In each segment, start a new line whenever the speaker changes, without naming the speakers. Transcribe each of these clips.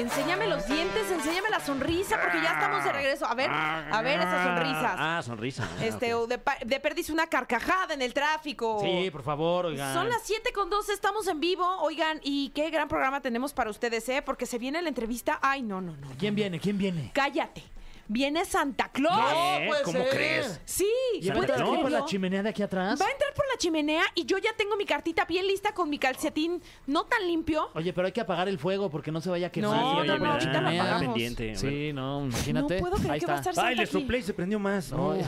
Enséñame los dientes, enséñame la sonrisa, porque ya estamos de regreso. A ver, a ver esas sonrisas.
Ah, sonrisa.
Este, o de, pa- de perdiz una carcajada en el tráfico.
Sí, por favor, oigan.
Son las 7 con 2, estamos en vivo. Oigan, y qué gran programa tenemos para ustedes, ¿eh? Porque se viene la entrevista. Ay, no, no, no.
¿Quién viene? ¿Quién viene?
Cállate. Viene Santa Claus.
¿Qué? ¿Cómo crees?
Sí,
¿Y va a
¿puedes
entrar por
creerlo?
la chimenea de aquí atrás?
Va a entrar por la chimenea y yo ya tengo mi cartita bien lista con mi calcetín no tan limpio.
Oye, pero hay que apagar el fuego porque no se vaya a quemar.
No,
Sí,
no, no,
la
ahorita lo
chimenea.
apagamos.
pendiente.
Sí, no, imagínate.
No puedo creer
Ahí
que va a
está.
estar
Ay,
Santa
le
aquí.
soplé y se prendió más. No,
Ay.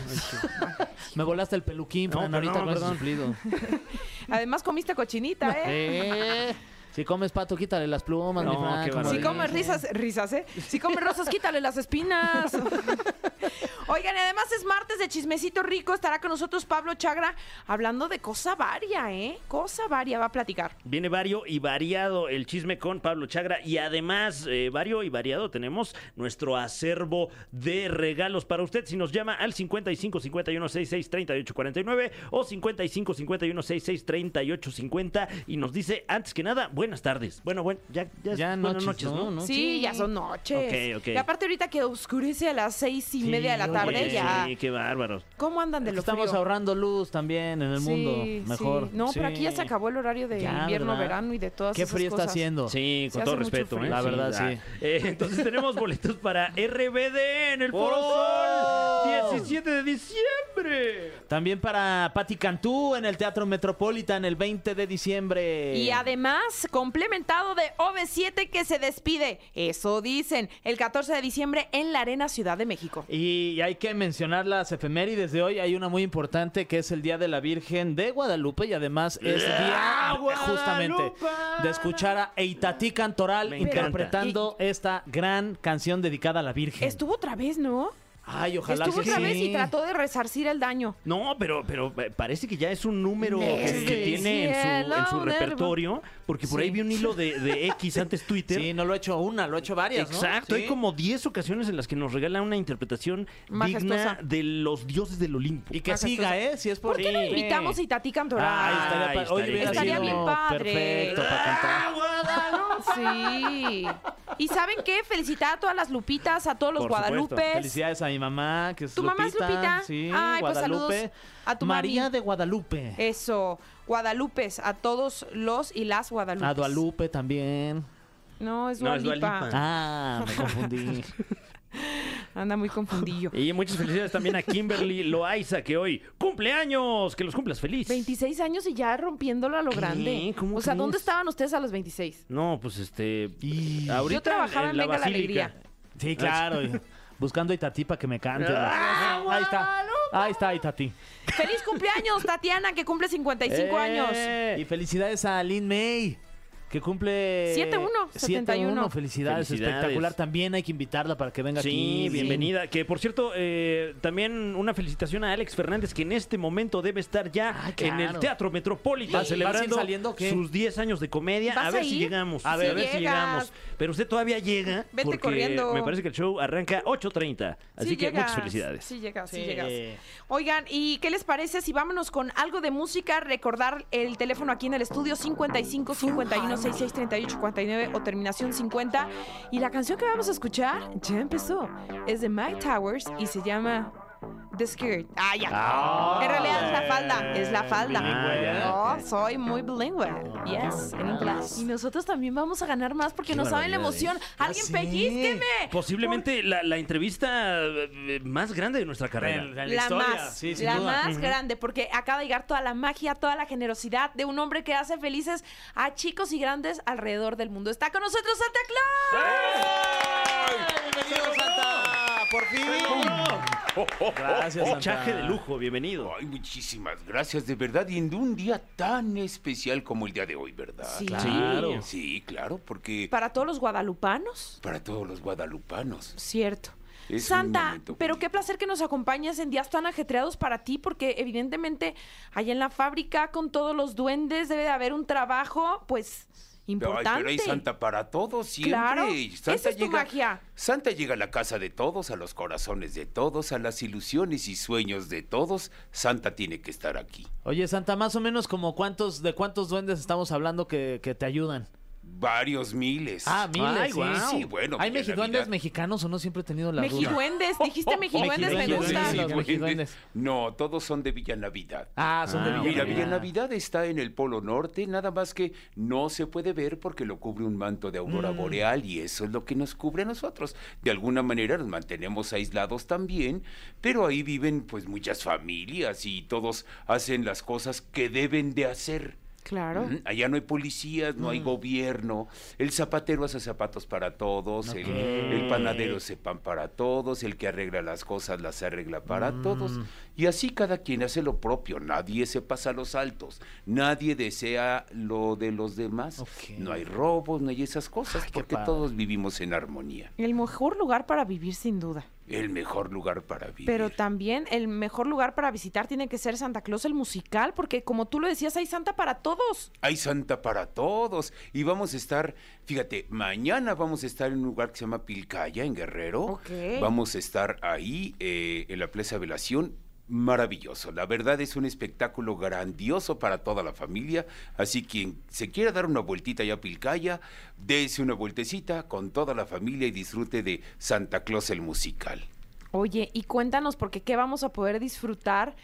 Me volaste el peluquín,
No,
Fran,
perdón,
ahorita con ese
perdón.
suplido.
Además comiste cochinita, ¿eh?
Eh, Si comes pato, quítale las plumas, mi
No,
Fran.
qué
como
Si comes risas, risas, ¿eh? Si comes rosas, quítale las espinas. Oigan, y además es martes de chismecito rico. Estará con nosotros Pablo Chagra hablando de cosa varia, ¿eh? Cosa varia va a platicar.
Viene vario y variado el chisme con Pablo Chagra y además eh, vario y variado tenemos nuestro acervo de regalos para usted si nos llama al 55 51 66 38 49 o 55 51 66 38 50 y nos dice antes que nada buenas tardes. Bueno, bueno, ya, ya,
Ya noches,
noches, ¿no?
¿no?
Sí, ya son noches.
Ok, ok.
Y aparte ahorita que oscurece a las seis y
Sí,
media de la tarde,
Oye,
ya...
Sí, qué bárbaros.
¿Cómo andan de lo
Estamos
frío?
ahorrando luz también en el
Sí,
mundo.
sí.
Mejor.
No, pero aquí ya se acabó el horario de
Ya,
invierno,
¿verdad?
verano y de todas
Qué
esas
frío está haciendo.
Sí, con todo respeto. ¿eh?
La verdad, sí.
Eh, entonces tenemos boletos para RBD en el Foro
¡Oh!
Sol 17 de diciembre.
También para Patti Cantú en el Teatro Metropolitan el 20 de diciembre.
Y además, complementado de OV7 que se despide. Eso dicen, el 14 de diciembre en la Arena Ciudad de México.
Y hay que mencionar las efemérides de hoy. Hay una muy importante que es el Día de la Virgen de Guadalupe y además es día justamente de escuchar a Eitatí Cantoral
Me
interpretando esta gran canción dedicada a la Virgen.
Estuvo otra vez, ¿no?
Ay, ojalá
Estuvo
que
otra
sí.
vez y trató de resarcir el daño.
No, pero, pero eh, parece que ya es un número que, tiene en su, en repertorio, porque por
Sí.
ahí vi un hilo de, de X antes Twitter.
Sí, no lo he hecho una, lo he hecho varias, ¿no?
Exacto,
Sí.
hay como 10 ocasiones en las que nos regala una interpretación
Majestuosa.
digna de los dioses del Olimpo.
Y que
Majestuosa.
siga, ¿eh? Si es por
¿Por qué no
Sí.
invitamos a Itatí Cantoral?
Ay, estaría, Oye,
estaría-
estaría bien padre.
perfecto para cantar.
Sí. ¿Y saben qué? Felicitar a todas las Lupitas, a todos los
Por supuesto.
Guadalupes.
Felicidades a mi mamá, que es
¿Tu mamá es Lupita?
Sí,
Ay, pues
Guadalupe.
saludos a tu
María
mami.
de Guadalupe.
Eso, Guadalupes, a todos los y las Guadalupes.
A Guadalupe también.
No, es
No,
Lipa.
Lipa.
Ah, me confundí.
Anda muy confundillo.
Y muchas felicidades también a Kimberly Loaiza, que hoy cumpleaños. Que los cumplas feliz.
26 años y ya rompiéndolo a lo grande.
¿Cómo
o sea,
crees?
¿dónde estaban ustedes a los 26?
No, pues este.
Y-
Ahorita
Yo trabajaba en
la
Venga la. Alegría.
Sí, claro. Buscando a Itatí para que me cante.
Ah,
Ahí está. Ahí está Itatí.
¡Feliz cumpleaños, Tatiana, que cumple 55 años!
Eh.
Y felicidades a Lin May. Que cumple
7-1, 71.
7-1, felicidades,
Felicidades.
espectacular. También hay que invitarla para que venga
Sí,
aquí.
bienvenida. Que por cierto, eh, también una felicitación a Alex Fernández, que en este momento debe estar ya
Ah, claro.
en el Teatro Metropolitan
¿Vas- vas a ir
celebrando
saliendo
sus 10 años de comedia.
¿Vas
A ver
a
si llegamos. A ver, a ver si llegamos. Pero usted todavía llega.
Vete
porque
corriendo.
Me parece que el show arranca 8.30. Así
Sí
que
llegas,
muchas felicidades.
Sí llegas, sí,
Sí.
llegas. Oigan, ¿y qué les parece si vámonos con algo de música? Recordar el teléfono aquí en el estudio 55 51 66 38 49 o terminación 50. Y la canción que vamos a escuchar ya empezó. Es de Mike Towers y se llama The Skirt. Ah, ya. en realidad es la falda, es la falda.
bilingüe,
Oh, soy muy bilingüe. Yes, en inglés. Y nosotros también vamos a ganar más porque nos saben la emoción. Alguien
sí.
pellizqueme.
Posiblemente la, la entrevista eh, más grande de nuestra carrera.
En la
la
historia,
más,
sí, sin
la
duda.
más grande, porque acaba de llegar toda la magia, toda la generosidad de un hombre que hace felices a chicos y grandes alrededor del mundo. Está con nosotros Santa Claus.
¡Bienvenido, Santa! ¡Por fin! Gracias, Santa.
Fichaje de lujo, bienvenido.
Ay, muchísimas gracias, de verdad. Y en un día tan especial como el día de hoy, ¿verdad?
Sí.
Claro.
Sí, claro, porque
Para todos los guadalupanos,
para todos los guadalupanos.
cierto.
Es
Santa, pero qué placer que nos acompañes en días tan ajetreados para ti, porque evidentemente allá en la fábrica con todos los duendes debe de haber un trabajo, pues importante.
Ay, pero hay Santa para todos siempre.
Claro,
Santa
esa es tu
llega,
magia.
Santa llega a la casa de todos, a los corazones de todos, a las ilusiones y sueños de todos. Santa tiene que estar aquí.
Oye, Santa, más o menos como cuántos, de cuántos duendes estamos hablando que, que te ayudan.
Varios miles.
Ah, miles,
Ay,
sí.
Sí, bueno.
¿Hay
pues, en
mejiduendes
Navidad-
mexicanos o no? Siempre he tenido la duda.
Mejiduendes, dijiste mejiduendes, me
Mejiduendes,
gusta.
sí, los
Mejiduendes. No, todos son de Villa Navidad.
Ah, son de
Ah,
Villa
Mira,
Navidad.
Villa Navidad está en el Polo Norte, nada más que no se puede ver porque lo cubre un manto de aurora boreal y eso es lo que nos cubre a nosotros. De alguna manera nos mantenemos aislados también, pero ahí viven pues muchas familias y todos hacen las cosas que deben de hacer.
Claro.
Allá no hay policías, no hay gobierno. El zapatero hace zapatos para todos, el, el panadero hace pan para todos, el que arregla las cosas las arregla para todos. Y así cada quien hace lo propio, nadie se pasa a los altos, nadie desea lo de los demás. No hay robos, no hay esas cosas,
Ay,
porque todos vivimos en armonía.
El mejor lugar para vivir, sin duda.
El mejor lugar para vivir.
Pero también el mejor lugar para visitar tiene que ser Santa Claus el musical, porque como tú lo decías, hay Santa para todos.
Hay Santa para todos. Y vamos a estar, fíjate, mañana vamos a estar en un lugar que se llama Pilcaya, en Guerrero.
Ok.
Vamos a estar ahí, eh, en la Plaza Velación. Maravilloso. La verdad es un espectáculo grandioso para toda la familia. Así quien se quiera dar una vueltita allá a Pilcaya, dése una vueltecita con toda la familia y disfrute de Santa Claus el musical.
Oye, y cuéntanos, porque qué vamos a poder disfrutar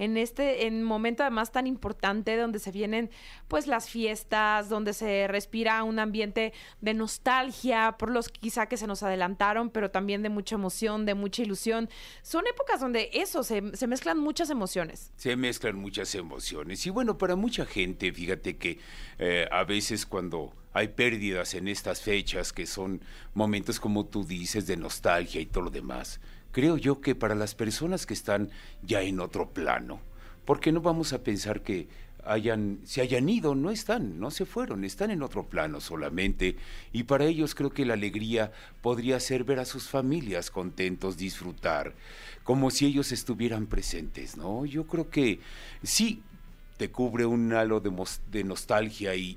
en este en momento además tan importante donde se vienen pues las fiestas, donde se respira un ambiente de nostalgia por los quizá que se nos adelantaron, pero también de mucha emoción, de mucha ilusión. Son épocas donde eso, se, se mezclan muchas emociones.
Se mezclan muchas emociones. Y bueno, para mucha gente, fíjate que eh, a veces cuando hay pérdidas en estas fechas, que son momentos como tú dices, de nostalgia y todo lo demás, creo yo que para las personas que están ya en otro plano, porque no vamos a pensar que hayan, se hayan ido, no están, no se fueron, están en otro plano solamente, y para ellos creo que la alegría podría ser ver a sus familias contentos, disfrutar, como si ellos estuvieran presentes, ¿no? Yo creo que sí, te cubre un halo de, de nostalgia y-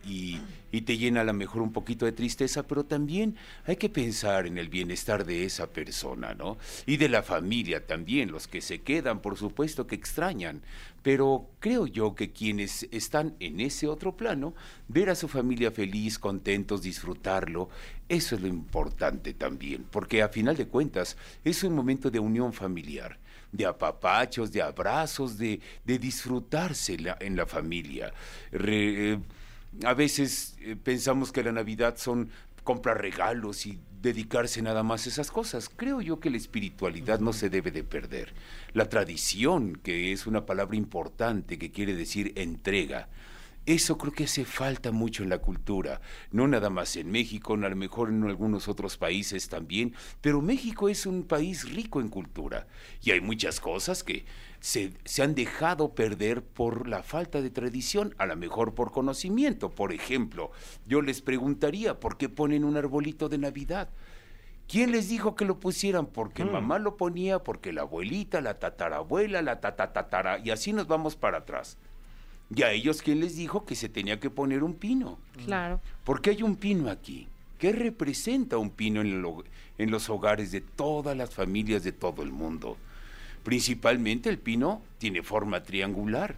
y te llena a lo mejor un poquito de tristeza, pero también hay que pensar en el bienestar de esa persona, ¿no? Y de la familia también, los que se quedan, por supuesto que extrañan, pero creo yo que quienes están en ese otro plano, ver a su familia feliz, contentos, disfrutarlo, eso es lo importante también, porque a final de cuentas es un momento de unión familiar de apapachos, de abrazos, de, de disfrutarse la- en la familia. Re- eh, a veces eh, pensamos que la Navidad son comprar regalos y dedicarse nada más a esas cosas. Creo yo que la espiritualidad no se debe de perder. La tradición, que es una palabra importante que quiere decir entrega, eso creo que hace falta mucho en la cultura, no nada más en México, a lo mejor en algunos otros países también, pero México es un país rico en cultura y hay muchas cosas que se, se han dejado perder por la falta de tradición, a lo mejor por conocimiento. Por ejemplo, yo les preguntaría, ¿por qué ponen un arbolito de Navidad? ¿Quién les dijo que lo pusieran? Porque mamá lo ponía, porque la abuelita, la tatarabuela, la tatatatara, y así nos vamos para atrás. ¿Y a ellos quién les dijo que se tenía que poner un pino?
Claro.
¿Por qué hay un pino aquí? ¿Qué representa un pino en, los hogares de todas las familias de todo el mundo? Principalmente el pino tiene forma triangular.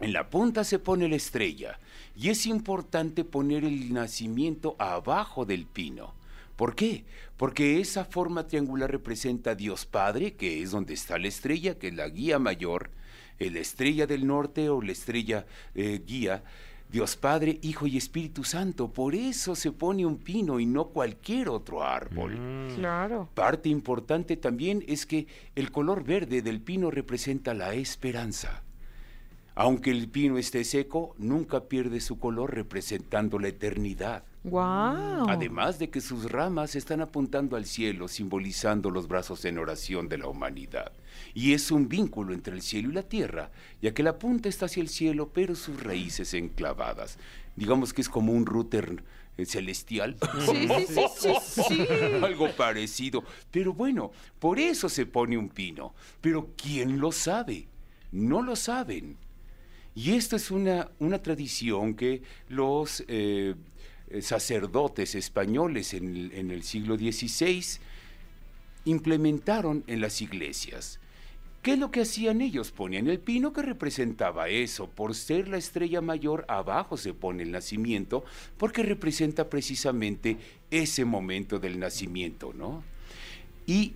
En la punta se pone la estrella y es importante poner el nacimiento abajo del pino. ¿Por qué? Porque esa forma triangular representa a Dios Padre, que es donde está la estrella, que es la guía mayor, la estrella del norte o la estrella eh, guía, Dios Padre, Hijo y Espíritu Santo. Por eso se pone un pino y no cualquier otro árbol.
Claro.
Parte importante también es que el color verde del pino representa la esperanza. Aunque el pino esté seco, nunca pierde su color representando la eternidad.
Wow.
Además de que sus ramas están apuntando al cielo, simbolizando los brazos en oración de la humanidad. Y es un vínculo entre el cielo y la tierra, ya que la punta está hacia el cielo, pero sus raíces enclavadas. Digamos que es como un router eh, celestial.
Sí, sí, sí.
Algo parecido. Pero bueno, por eso se pone un pino. Pero ¿quién lo sabe? No lo saben. Y esta es una, una tradición que los, eh, eh, sacerdotes españoles en el, en el siglo XVI implementaron en las iglesias. ¿Qué es lo que hacían ellos? Ponían el pino que representaba eso. Por ser la estrella mayor, abajo se pone el nacimiento, porque representa precisamente ese momento del nacimiento, ¿no? Y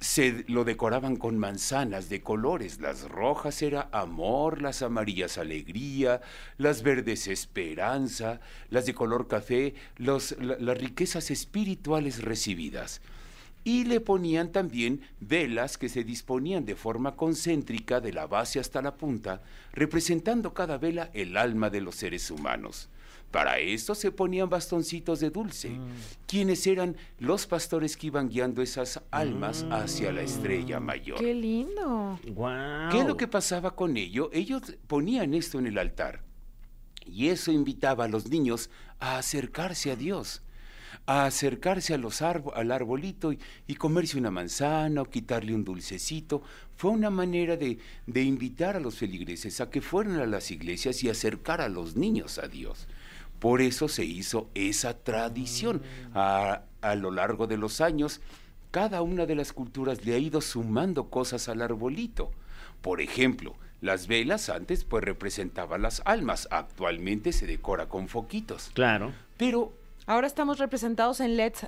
se lo decoraban con manzanas de colores. Las rojas era amor, las amarillas alegría, las verdes esperanza, las de color café, las riquezas espirituales recibidas. Y le ponían también velas que se disponían de forma concéntrica de la base hasta la punta, representando cada vela el alma de los seres humanos. Para esto se ponían bastoncitos de dulce, quienes eran los pastores que iban guiando esas almas hacia la estrella mayor.
Qué lindo.
Guau.
¿Qué es lo que pasaba con ello? Ellos ponían esto en el altar y eso invitaba a los niños a acercarse a Dios, a acercarse a los arbo- al arbolito y, y comerse una manzana o quitarle un dulcecito. Fue una manera de, de invitar a los feligreses a que fueran a las iglesias y acercar a los niños a Dios. Por eso se hizo esa tradición. A, a lo largo de los años, cada una de las culturas le ha ido sumando cosas al arbolito. Por ejemplo, las velas antes pues representaban las almas, actualmente se decora con foquitos.
Claro.
Pero
Ahora estamos representados en LEDs.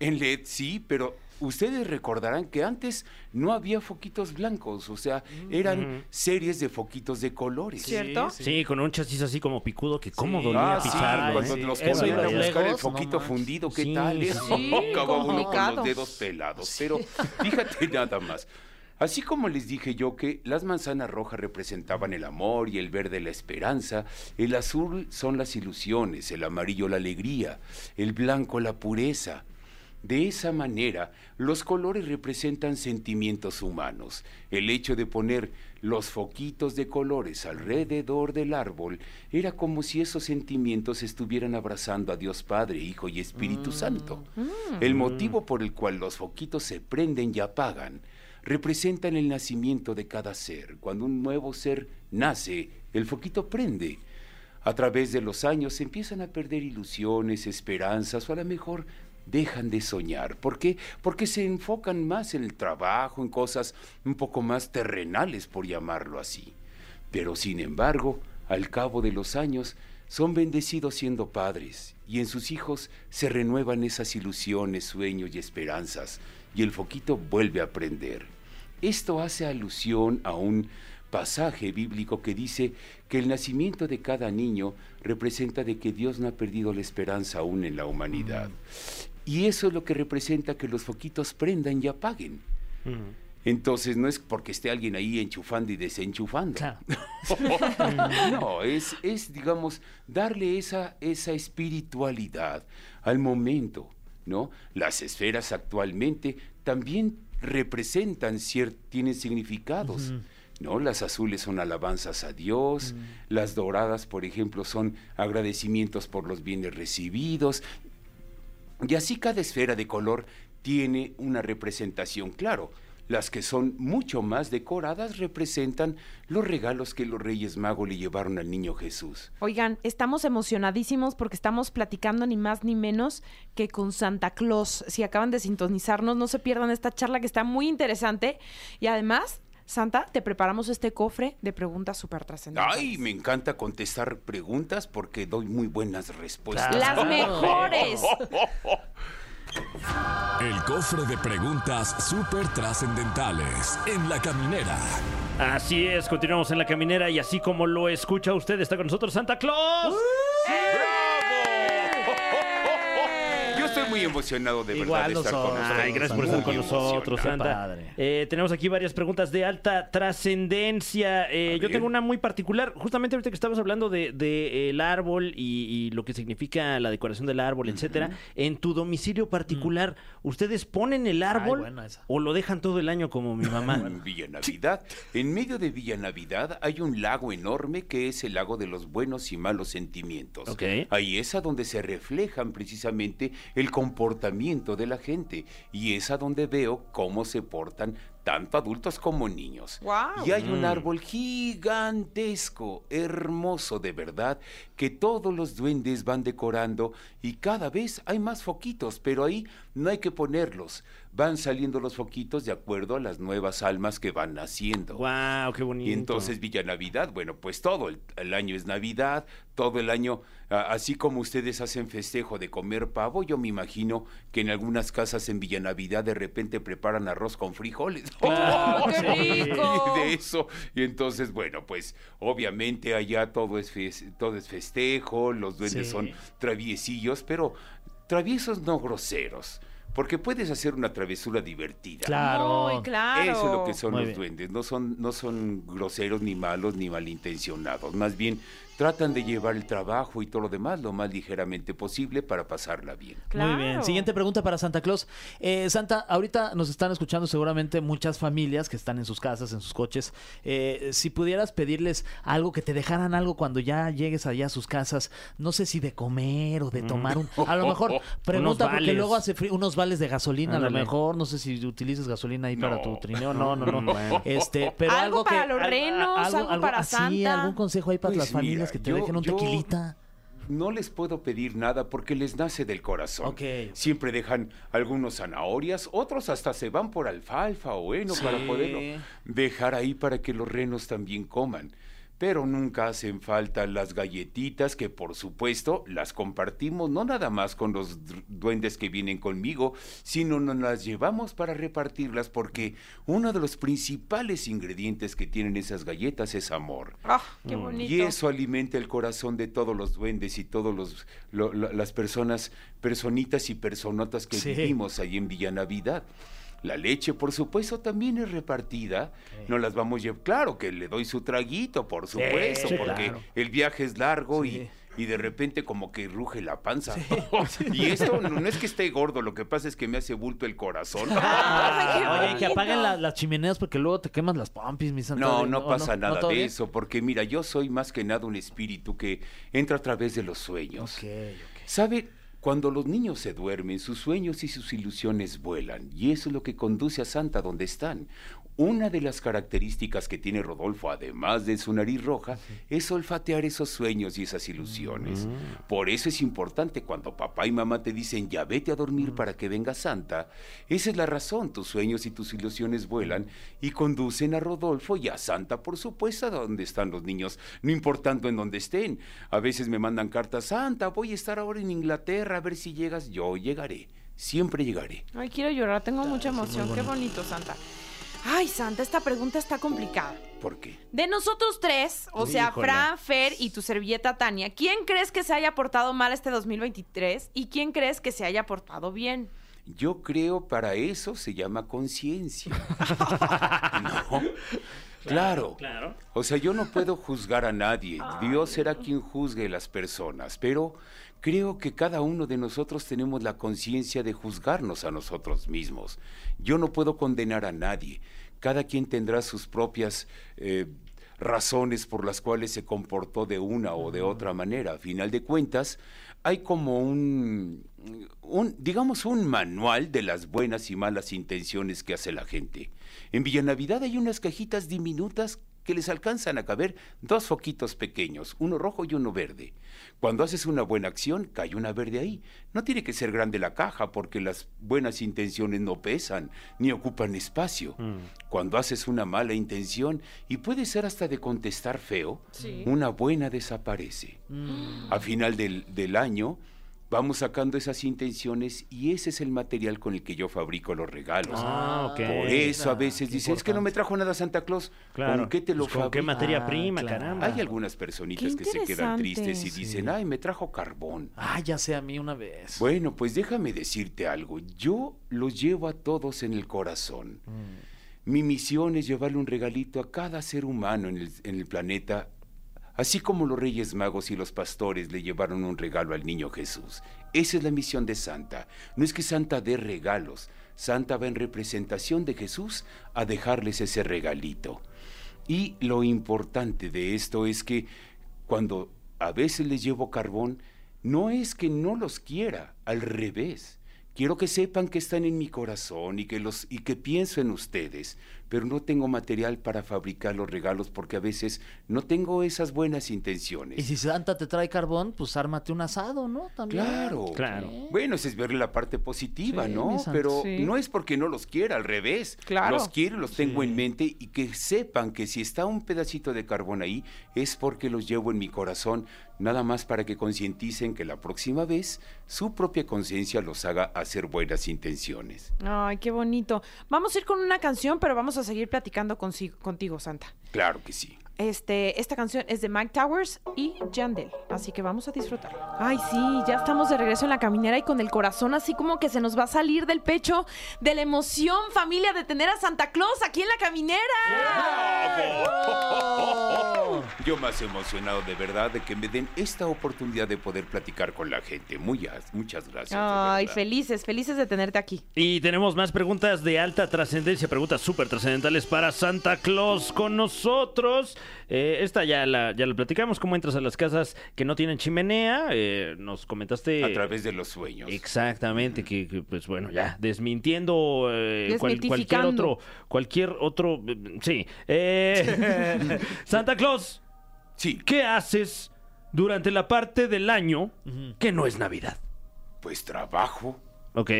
en LED sí, pero ustedes recordarán que antes no había foquitos blancos, o sea, eran series de foquitos de colores.
¿Cierto?
Sí, con un chasis así como picudo que cómo
Sí.
dolía
Ah, sí,
pisarlo.
cuando
¿eh?
los
Eso
ponían a buscar el
no
foquito
manches.
fundido, ¿qué
Sí,
tal?
sí,
Eso
sí.
acaba uno con los dedos pelados. Pero fíjate nada más. Así como les dije yo que las manzanas rojas representaban el amor y el verde la esperanza, el azul son las ilusiones, el amarillo la alegría, el blanco la pureza. De esa manera, los colores representan sentimientos humanos. El hecho de poner los foquitos de colores alrededor del árbol era como si esos sentimientos estuvieran abrazando a Dios Padre, Hijo y Espíritu Santo. El motivo por el cual los foquitos se prenden y apagan representan el nacimiento de cada ser. Cuando un nuevo ser nace, el foquito prende. A través de los años se empiezan a perder ilusiones, esperanzas o a lo mejor dejan de soñar. ¿Por qué? Porque se enfocan más en el trabajo, en cosas un poco más terrenales, por llamarlo así. Pero sin embargo, al cabo de los años, son bendecidos siendo padres y en sus hijos se renuevan esas ilusiones, sueños y esperanzas y el foquito vuelve a prender. Esto hace alusión a un pasaje bíblico que dice que el nacimiento de cada niño representa de que Dios no ha perdido la esperanza aún en la humanidad. Y eso es lo que representa que los foquitos prendan y apaguen. Entonces no es porque esté alguien ahí enchufando y desenchufando.
Claro.
no, es, es, digamos, darle esa, esa espiritualidad al momento, ¿no? Las esferas actualmente también representan, tienen significados. ¿No? Las azules son alabanzas a Dios, las doradas, por ejemplo, son agradecimientos por los bienes recibidos, y así cada esfera de color tiene una representación, claro. Las que son mucho más decoradas representan los regalos que los Reyes Magos le llevaron al niño Jesús.
Oigan, estamos emocionadísimos porque estamos platicando ni más ni menos que con Santa Claus. Si acaban de sintonizarnos, no se pierdan esta charla que está muy interesante. Y además, Santa, te preparamos este cofre de preguntas súper trascendentales.
Ay, me encanta contestar preguntas porque doy muy buenas respuestas.
Las mejores.
El cofre de preguntas súper trascendentales en la caminera.
Así es, continuamos en la caminera y así como lo escucha usted, está con nosotros Santa Claus.
Yo estoy muy emocionado de
Igual
verdad de estar con
nosotros.
Ay, gracias por estar con nosotros,
padre.
Eh, tenemos aquí varias preguntas de alta trascendencia. Eh, yo tengo una muy particular. Justamente ahorita que estabas hablando de, de, el árbol y, y lo que significa la decoración del árbol, etcétera. En tu domicilio particular, ¿ustedes ponen el árbol o lo dejan todo el año como mi mamá?
En Villa Navidad. En medio de Villa Navidad hay un lago enorme que es el lago de los buenos y malos sentimientos.
Ok.
Ahí es a donde se reflejan precisamente el comportamiento de la gente y es a donde veo cómo se portan tanto adultos como niños. Y hay un árbol gigantesco, hermoso de verdad, que todos los duendes van decorando y cada vez hay más foquitos, pero ahí no hay que ponerlos. Van saliendo los foquitos de acuerdo a las nuevas almas que van naciendo.
¡Wow! ¡Qué bonito!
Y entonces Villa Navidad, bueno, pues todo el, el año es Navidad, todo el año, a- así como ustedes hacen festejo de comer pavo, yo me imagino que en algunas casas en Villa Navidad de repente preparan arroz con frijoles.
¡Oh, qué
Sí.
rico!
Y de eso, y entonces, bueno, pues obviamente allá todo es, todo es festejo, los duendes
Sí.
son traviesillos, pero traviesos no groseros, porque puedes hacer una travesura divertida.
Claro.
Muy claro.
Eso es lo que son
Muy
los
bien.
duendes. No son, no son groseros, ni malos, ni malintencionados. Más bien, tratan de llevar el trabajo y todo lo demás lo más ligeramente posible para pasarla bien.
Muy bien. Siguiente pregunta para Santa Claus. Eh, Santa, ahorita nos están escuchando seguramente muchas familias que están en sus casas, en sus coches. Eh, si pudieras pedirles algo, que te dejaran algo cuando ya llegues allá a sus casas, no sé si de comer o de tomar un... A lo mejor pregunta porque
vales.
luego hace frío, unos vales de gasolina, a lo mejor, no sé si utilizas gasolina ahí para tu trineo, no, no, no.
Bueno.
Este, pero
Algo
algo,
para
que,
los renos, algo para
así,
Santa.
algún consejo ahí para
Pues
las familias
mira,
que te
yo-
dejen un
yo-
tequilita.
No les puedo pedir nada porque les nace del corazón. Siempre dejan algunos zanahorias, otros hasta se van por alfalfa o heno para poderlo dejar ahí para que los renos también coman. Pero nunca hacen falta las galletitas que por supuesto las compartimos no nada más con los duendes que vienen conmigo, sino nos las llevamos para repartirlas porque uno de los principales ingredientes que tienen esas galletas es amor.
Ah, qué bonito.
Y eso alimenta el corazón de todos los duendes y todos los lo- lo- las personas, personitas y personotas que
Sí.
vivimos ahí en Villa Navidad. La leche, por supuesto, también es repartida. No las vamos a llevar. Claro que le doy su traguito, por supuesto,
sí,
porque
claro.
el viaje es largo
Sí.
y, y de repente como que ruge la panza. y esto no, no es que esté gordo, lo que pasa es que me hace bulto el corazón.
Qué
Oye, que apaguen la- las chimeneas porque luego te quemas las pompis, mi Santa.
No, no pasa nada de eso, porque mira, yo soy más que nada un espíritu que entra a través de los sueños.
Ok, ok.
¿Sabe? Cuando los niños se duermen, sus sueños y sus ilusiones vuelan, y eso es lo que conduce a Santa donde están. Una de las características que tiene Rodolfo, además de su nariz roja, es olfatear esos sueños y esas ilusiones. Por eso es importante cuando papá y mamá te dicen ya vete a dormir para que venga Santa. Esa es la razón, tus sueños y tus ilusiones vuelan y conducen a Rodolfo y a Santa, por supuesto, a donde están los niños, no importando en dónde estén. A veces me mandan cartas, Santa, voy a estar ahora en Inglaterra, a ver si llegas. Yo llegaré, siempre llegaré.
Ay, quiero llorar, tengo mucha emoción. Qué bonito, Santa. Ay, Santa, esta pregunta está complicada.
¿Por qué?
De nosotros tres, o sea,
Híjole.
Fran, Fer y tu servilleta Tania, ¿quién crees que se haya portado mal este 2023 y quién crees que se haya portado bien?
Yo creo para eso se llama conciencia. no. Claro.
Claro.
O sea, yo no puedo juzgar a nadie. Dios será quien juzgue las personas. Pero creo que cada uno de nosotros tenemos la conciencia de juzgarnos a nosotros mismos. Yo no puedo condenar a nadie. Cada quien tendrá sus propias eh, razones por las cuales se comportó de una o de otra manera. A final de cuentas, hay como un, un, digamos, un manual de las buenas y malas intenciones que hace la gente. En Villanavidad hay unas cajitas diminutas que les alcanzan a caber dos foquitos pequeños, uno rojo y uno verde. Cuando haces una buena acción, cae una verde ahí. No tiene que ser grande la caja porque las buenas intenciones no pesan ni ocupan espacio. Cuando haces una mala intención, y puede ser hasta de contestar feo,
Sí.
una buena desaparece. A final del, del año, vamos sacando esas intenciones y ese es el material con el que yo fabrico los regalos.
Ah, ok.
Por eso a veces dicen, es que no me trajo nada Santa Claus.
Claro.
¿Con qué te lo
Pues, ¿Con qué materia
Ah,
prima,
claro.
caramba?
Hay algunas personitas
Qué
que se quedan tristes y
Sí.
dicen, ay, me trajo carbón.
Ah, ya sé a mí una vez.
Bueno, pues déjame decirte algo. Yo los llevo a todos en el corazón. Mi misión es llevarle un regalito a cada ser humano en el, en el planeta, así como los Reyes Magos y los pastores le llevaron un regalo al niño Jesús. Esa es la misión de Santa. No es que Santa dé regalos. Santa va en representación de Jesús a dejarles ese regalito. Y lo importante de esto es que cuando a veces les llevo carbón, no es que no los quiera, al revés. Quiero que sepan que están en mi corazón y que los y que pienso en ustedes, pero no tengo material para fabricar los regalos porque a veces no tengo esas buenas intenciones.
Y si Santa te trae carbón, pues ármate un asado, ¿no? También.
Claro.
Claro.
Bueno, esa es ver la parte positiva,
Sí,
¿no? Pero
Sí.
no es porque no los quiera, al revés.
Claro.
Los quiero, los tengo en mente y que sepan que si está un pedacito de carbón ahí es porque los llevo en mi corazón, nada más para que concienticen que la próxima vez su propia conciencia los haga hacer buenas intenciones.
Ay, qué bonito. Vamos a ir con una canción, pero vamos a seguir platicando contigo, Santa.
Claro que sí.
Este, esta canción es de Mike Towers y Yandel, así que vamos a disfrutarla. Ay, sí, ya estamos de regreso en la caminera y con el corazón así como que se nos va a salir del pecho de la emoción, familia, de tener a Santa Claus aquí en la caminera.
Yo más emocionado de verdad de que me den esta oportunidad de poder platicar con la gente. Muy, muchas gracias.
Ay, felices, felices de tenerte aquí.
Y tenemos más preguntas de alta trascendencia, preguntas súper trascendentales para Santa Claus con nosotros. Eh, esta ya la, ya la platicamos, cómo entras a las casas que no tienen chimenea. Eh, nos comentaste...
A través de los sueños.
Exactamente, que, que, pues bueno, ya desmintiendo eh, cual- cualquier otro, cualquier otro, eh, sí. Eh, Santa Claus,
Sí,
¿qué haces durante la parte del año que no es Navidad?
pues trabajo.
¿Ok?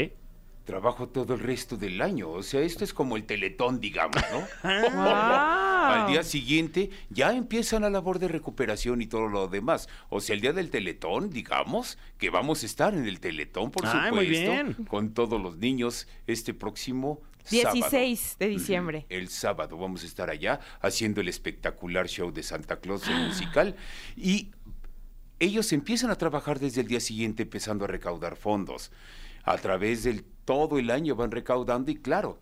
Trabajo todo el resto del año. O sea, esto es como el teletón, digamos, ¿no?
Ah.
Al día siguiente ya empiezan la labor de recuperación y todo lo demás. O sea, el día del teletón, digamos, que vamos a estar en el teletón, por
Ay,
supuesto,
muy bien.
con todos los niños este próximo
16 de
sábado.
diciembre.
El sábado vamos a estar allá haciendo el espectacular show de Santa Claus, el musical. Y ellos empiezan a trabajar desde el día siguiente empezando a recaudar fondos. A través del todo el año van recaudando y claro,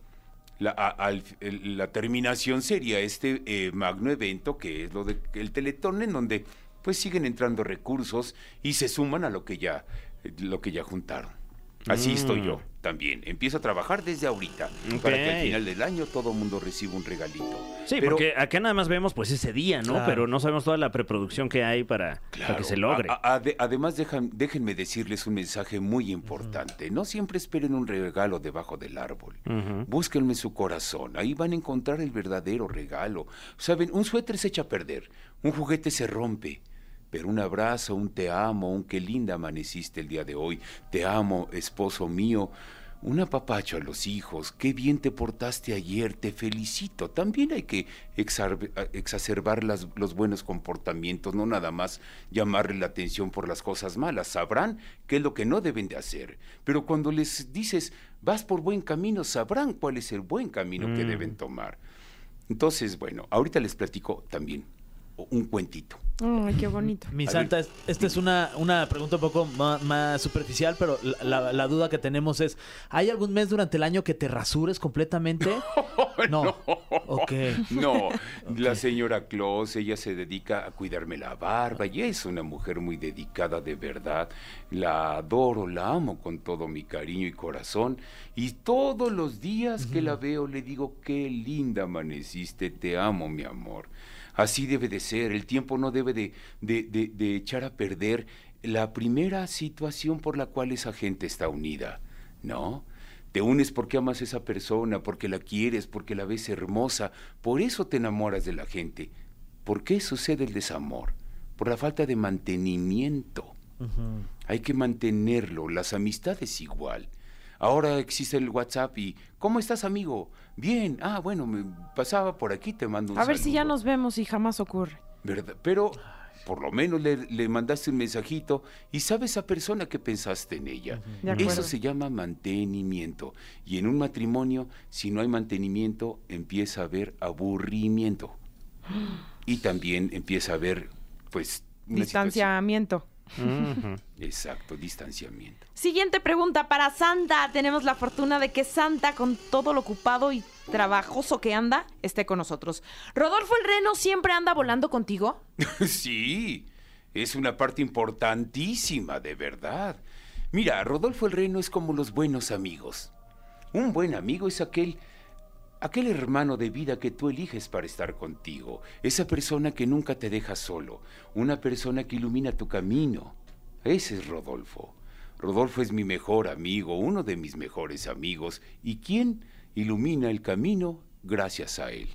la, a- al- el- la terminación sería este eh, magno evento que es lo de el Teletón en donde pues siguen entrando recursos y se suman a lo que ya lo que ya juntaron. Así estoy yo también. Empiezo a trabajar desde ahorita para que al final del año todo mundo reciba un regalito.
Sí,
Pero-
porque acá nada más vemos pues ese día, ¿no?
Claro.
Pero no sabemos toda la preproducción que hay para, para que se logre.
A- a- ade- además, dejan- déjenme decirles un mensaje muy importante. No siempre esperen un regalo debajo del árbol. Búsquenme su corazón. Ahí van a encontrar el verdadero regalo. Saben, un suéter se echa a perder, un juguete se rompe. Pero un abrazo, un te amo, un qué linda amaneciste el día de hoy, te amo, esposo mío, un apapacho a los hijos, qué bien te portaste ayer, te felicito. También hay que exacerbar las- los buenos comportamientos, no nada más llamarle la atención por las cosas malas. Sabrán qué es lo que no deben de hacer. Pero cuando les dices, vas por buen camino, sabrán cuál es el buen camino que deben tomar. Entonces, bueno, ahorita les platico también un cuentito.
Ay, qué bonito.
Mi santa, esta es una, una pregunta un poco más, superficial, pero la, la- la duda que tenemos es, ¿hay algún mes durante el año que te rasures completamente? No. Ok.
No, la señora Claus, ella se dedica a cuidarme la barba y es una mujer muy dedicada de verdad. La adoro, la amo con todo mi cariño y corazón. Y todos los días que la veo le digo, qué linda amaneciste, te amo, mi amor. Así debe de ser, el tiempo no debe de, de- de- de echar a perder la primera situación por la cual esa gente está unida, ¿no? Te unes porque amas a esa persona, porque la quieres, porque la ves hermosa, por eso te enamoras de la gente. ¿Por qué sucede el desamor? Por la falta de mantenimiento. Hay que mantenerlo, las amistades igual. Ahora existe el WhatsApp y ¿cómo estás, amigo? Bien, ah, bueno, me pasaba por aquí, te mando un
A ver si ya
saludo".
nos vemos y jamás ocurre.
¿Verdad? Pero por lo menos le, le mandaste un mensajito y sabe esa persona que pensaste en ella. Eso se llama mantenimiento. Y en un matrimonio, si no hay mantenimiento, empieza a haber aburrimiento. Y también empieza a haber, pues,
Distanciamiento.
situación- Exacto, distanciamiento.
Siguiente pregunta para Santa. Tenemos la fortuna de que Santa, con todo lo ocupado y trabajoso que anda, esté con nosotros. ¿Rodolfo el Reno siempre anda volando contigo?
Sí, es una parte importantísima, de verdad. Mira, Rodolfo el Reno es como los buenos amigos. Un buen amigo es aquel aquel hermano de vida que tú eliges para estar contigo, esa persona que nunca te deja solo, una persona que ilumina tu camino. Ese es Rodolfo. Rodolfo es mi mejor amigo, uno de mis mejores amigos, y quien ilumina el camino gracias a él.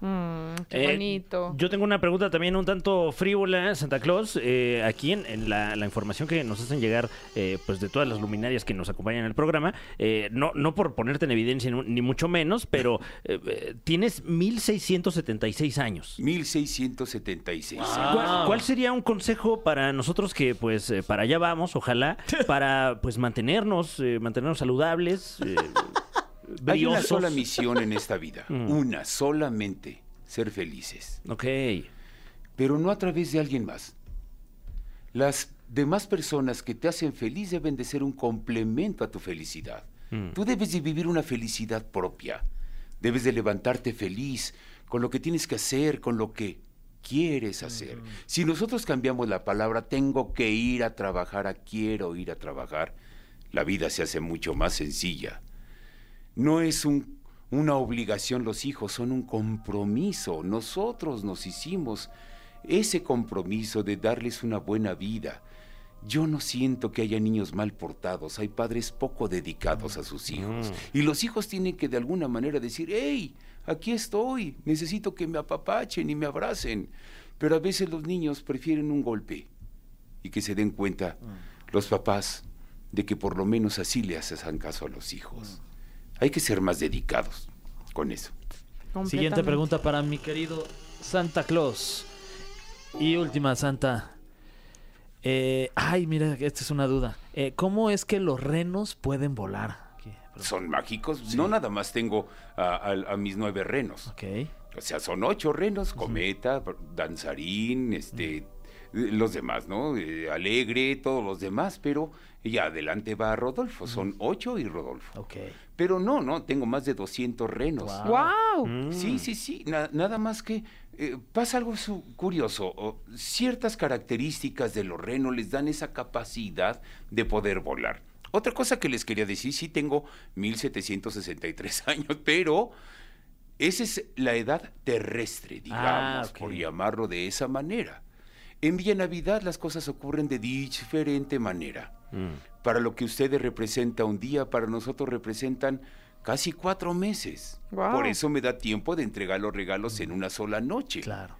Mm, qué
Eh,
bonito.
Yo tengo una pregunta también un tanto frívola, Santa Claus. Eh, aquí en, en la, la información que nos hacen llegar eh, pues de todas las luminarias que nos acompañan en el programa, eh, no, no por ponerte en evidencia ni, mucho menos, pero eh, tienes 1676 años.
1676 años.
¿Cuál, cuál sería un consejo para nosotros que pues eh, para allá vamos, ojalá, para pues mantenernos, eh, mantenernos saludables,
Hay una sola misión en esta vida,
Mm.
una solamente, ser felices,
Ok.
pero no a través de alguien más. Las demás personas que te hacen feliz deben de ser un complemento a tu felicidad.
Mm.
Tú debes de vivir una felicidad propia. Debes de levantarte feliz con lo que tienes que hacer, con lo que quieres hacer. Si nosotros cambiamos la palabra tengo que ir a trabajar a quiero ir a trabajar, la vida se hace mucho más sencilla. No es un- una obligación los hijos, son un compromiso. Nosotros nos hicimos ese compromiso de darles una buena vida. Yo no siento que haya niños mal portados, hay padres poco dedicados a sus hijos. Y los hijos tienen que de alguna manera decir, hey, aquí estoy, necesito que me apapachen y me abracen. Pero a veces los niños prefieren un golpe y que se den cuenta los papás de que por lo menos así le hacen caso a los hijos. Hay que ser más dedicados con eso.
Siguiente pregunta para mi querido Santa Claus. Y última, Santa. Eh, ay, mira, esta es una duda. Eh, ¿Cómo es que los renos pueden volar?
Son mágicos. No nada más tengo a, a- a mis nueve renos.
Ok.
O sea, son ocho renos, cometa, danzarín, este, los demás, ¿no? Eh, Alegre, todos los demás, pero ya adelante va Rodolfo. Son ocho y Rodolfo.
Ok.
Pero no, no, tengo más de 200 renos.
¡Wow!
Sí, sí, sí, na- nada más que eh, pasa algo su- curioso. o, ciertas características de los renos les dan esa capacidad de poder volar. Otra cosa que les quería decir, sí tengo 1763 años, pero esa es la edad terrestre, digamos,
Ah, ok.
por llamarlo de esa manera. En Villa Navidad las cosas ocurren de diferente manera.
Mm.
Para lo que ustedes representa un día, para nosotros representan casi cuatro meses. Por eso me da tiempo de entregar los regalos en una sola noche.
Claro.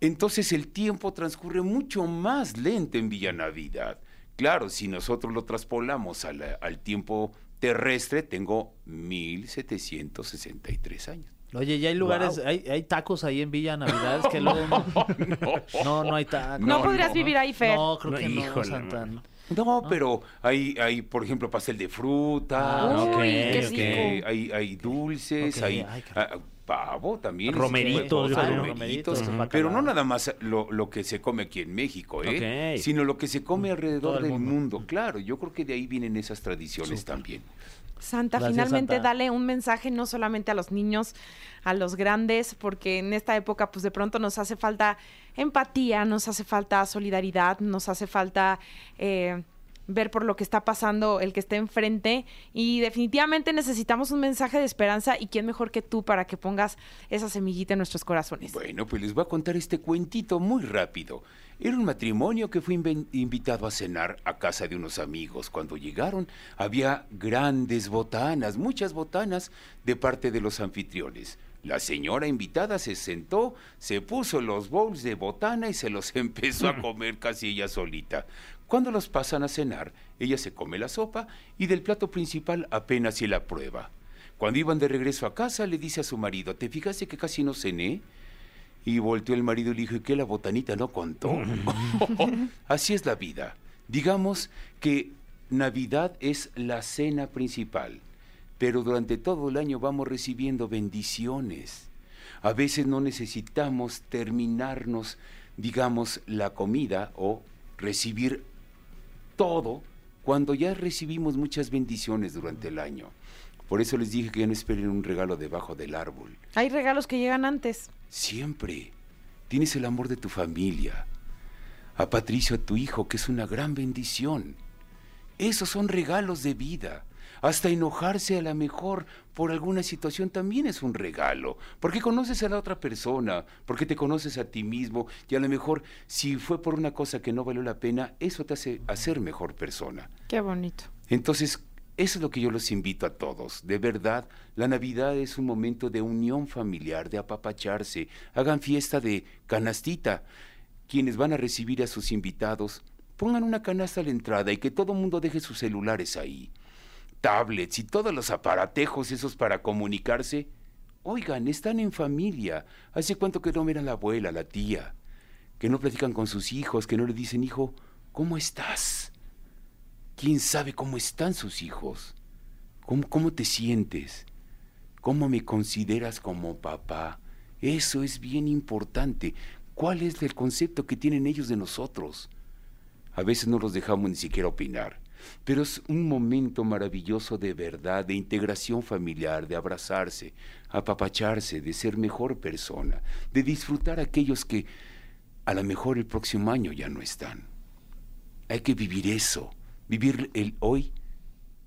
Entonces el tiempo transcurre mucho más lento en Villa Navidad. Claro, si nosotros lo traspolamos al tiempo terrestre, tengo 1763 años.
Oye, ya hay lugares, hay, hay tacos ahí en Villa Navidad que luego no, no, no hay tacos.
No,
No,
podrías
no.
vivir ahí, Fer.
No, creo
No,
que no,
híjole,
Santa.
mano.
no.
No, pero hay, hay, por ejemplo, pastel de fruta,
Ah,
Uy,
ok,
qué
ok.
eh,
rico.
hay, hay dulces, hay
ay,
ah, pavo también.
Romeritos,
romeritos, pero no nada más lo, lo que se come aquí en México, ¿eh? Sino lo que se come
Todo
alrededor
el
del
mundo.
mundo. Claro, yo creo que de ahí vienen esas tradiciones también.
Santa,
Gracias,
finalmente
Santa.
dale un mensaje no solamente a los niños, a los grandes, porque en esta época pues de pronto nos hace falta empatía, nos hace falta solidaridad, nos hace falta eh, ver por lo que está pasando el que esté enfrente y definitivamente necesitamos un mensaje de esperanza y quién mejor que tú para que pongas esa semillita en nuestros corazones.
Bueno, pues les voy a contar este cuentito muy rápido. Era un matrimonio que fue invitado a cenar a casa de unos amigos. Cuando llegaron había grandes botanas, muchas botanas de parte de los anfitriones. La señora invitada se sentó, se puso los bowls de botana y se los empezó a comer casi ella solita. Cuando los pasan a cenar, ella se come la sopa y del plato principal apenas si la prueba. Cuando iban de regreso a casa, le dice a su marido, ¿te fijaste que casi no cené? Y volteó el marido y le dijo, ¿y qué la botanita no contó? Así es la vida. Digamos que Navidad es la cena principal, pero durante todo el año vamos recibiendo bendiciones. A veces no necesitamos terminarnos, digamos, la comida o recibir todo cuando ya recibimos muchas bendiciones durante el año. Por eso les dije que ya no esperen un regalo debajo del árbol.
Hay regalos que llegan antes.
Siempre tienes el amor de tu familia. A Patricio, a tu hijo, que es una gran bendición. Esos son regalos de vida. Hasta enojarse a la mejor por alguna situación también es un regalo, porque conoces a la otra persona, porque te conoces a ti mismo y a lo mejor si fue por una cosa que no valió la pena, eso te hace hacer mejor persona.
Qué bonito.
Entonces, eso es lo que yo los invito a todos. De verdad, la Navidad es un momento de unión familiar, de apapacharse. Hagan fiesta de canastita. Quienes van a recibir a sus invitados, pongan una canasta a la entrada y que todo el mundo deje sus celulares ahí. Tablets y todos los aparatejos esos para comunicarse. Oigan, están en familia. ¿Hace cuánto que no ven a la abuela, la tía? Que no platican con sus hijos, que no le dicen, hijo, ¿cómo estás? ¿Quién sabe cómo están sus hijos? ¿Cómo, cómo te sientes? ¿Cómo me consideras como papá? Eso es bien importante. ¿Cuál es el concepto que tienen ellos de nosotros? A veces no los dejamos ni siquiera opinar, pero es un momento maravilloso de verdad, de integración familiar, de abrazarse, apapacharse, de ser mejor persona, de disfrutar aquellos que a lo mejor el próximo año ya no están. Hay que vivir eso, vivir el hoy,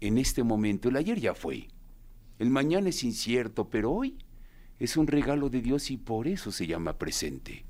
en este momento. El ayer ya fue. El mañana es incierto, pero hoy es un regalo de Dios y por eso se llama presente.